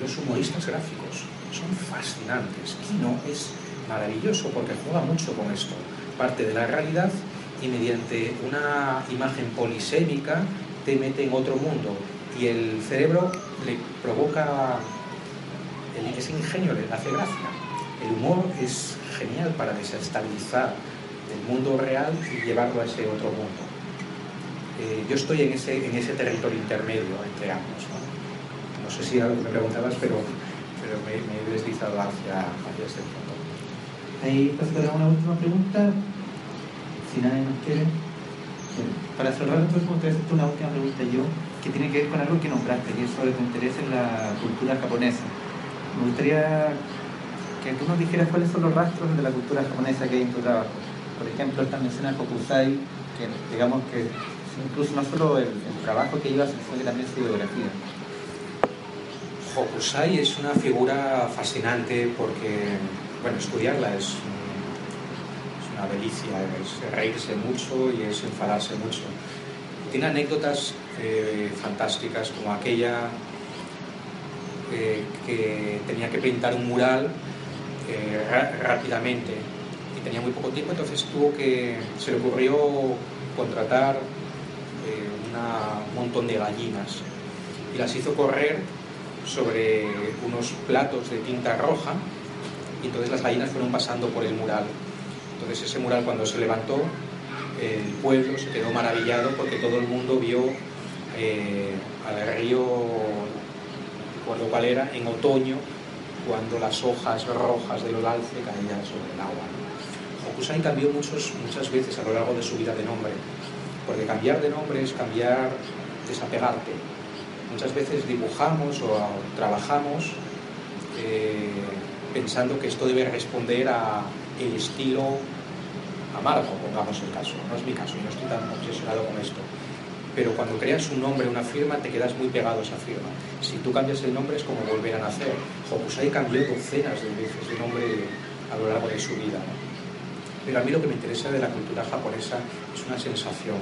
Los humoristas gráficos. Son fascinantes. Kino es maravilloso porque juega mucho con esto. Parte de la realidad y mediante una imagen polisémica te mete en otro mundo y el cerebro le provoca ese ingenio, le hace gracia el humor es genial para desestabilizar el mundo real y llevarlo a ese otro mundo. Eh, yo estoy en ese, en ese territorio intermedio entre ambos. No, sé si algo me preguntabas, pero, pero me, he deslizado hacia, hacia este punto. Ahí pasará una última pregunta, si nadie nos quiere. Para cerrar, entonces me hacerte una última pregunta yo, que tiene que ver con algo que nombraste, y es sobre tu interés en la cultura japonesa. Me gustaría que tú nos dijeras cuáles son los rastros de la cultura japonesa que hay en tu trabajo. Por ejemplo, esta mención a Hokusai, que digamos que incluso no solo el, trabajo que ibas, sino que también su biografía. Hokusai es una figura fascinante porque, bueno, estudiarla es, una delicia, es reírse mucho y es enfadarse mucho. Tiene anécdotas eh, fantásticas como aquella eh, que tenía que pintar un mural eh, rápidamente tenía muy poco tiempo, entonces tuvo que, se le ocurrió contratar eh, un montón de gallinas y las hizo correr sobre unos platos de tinta roja y entonces las gallinas fueron pasando por el mural. Entonces ese mural cuando se levantó, el pueblo se quedó maravillado porque todo el mundo vio eh, al río, no cuál era, en otoño, cuando las hojas rojas del olalce caían sobre el agua. Hokusai cambió muchos, muchas veces a lo largo de su vida de nombre, porque cambiar de nombre es cambiar, desapegarte. Muchas veces dibujamos o trabajamos eh, pensando que esto debe responder a el estilo amargo, pongamos el caso. No es mi caso, yo no estoy tan obsesionado con esto pero cuando creas un nombre, una firma, te quedas muy pegado a esa firma. Si tú cambias el nombre es como volver a nacer. Hokusai cambió docenas de veces de nombre a lo largo de su vida. Pero a mí lo que me interesa de la cultura japonesa es una sensación.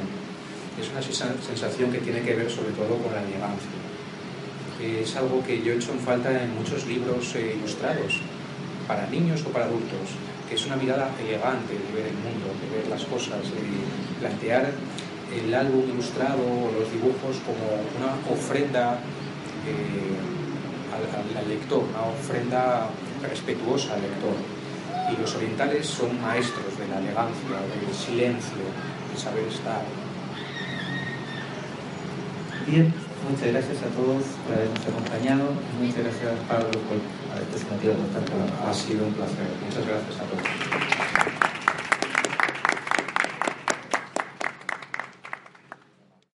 Es una sensación que tiene que ver sobre todo con la elegancia. Es algo que yo he hecho en falta en muchos libros eh, ilustrados, para niños o para adultos, que es una mirada elegante de ver el mundo, de ver las cosas, de plantear el álbum ilustrado o los dibujos como una ofrenda eh, al, lector, una ofrenda respetuosa al lector. Y los orientales son maestros de la elegancia, del silencio, del saber estar. Bien, muchas gracias a todos por habernos acompañado. Muchas gracias, Pablo, por haberte sometido a contar con Ha sido un placer. Muchas gracias a todos.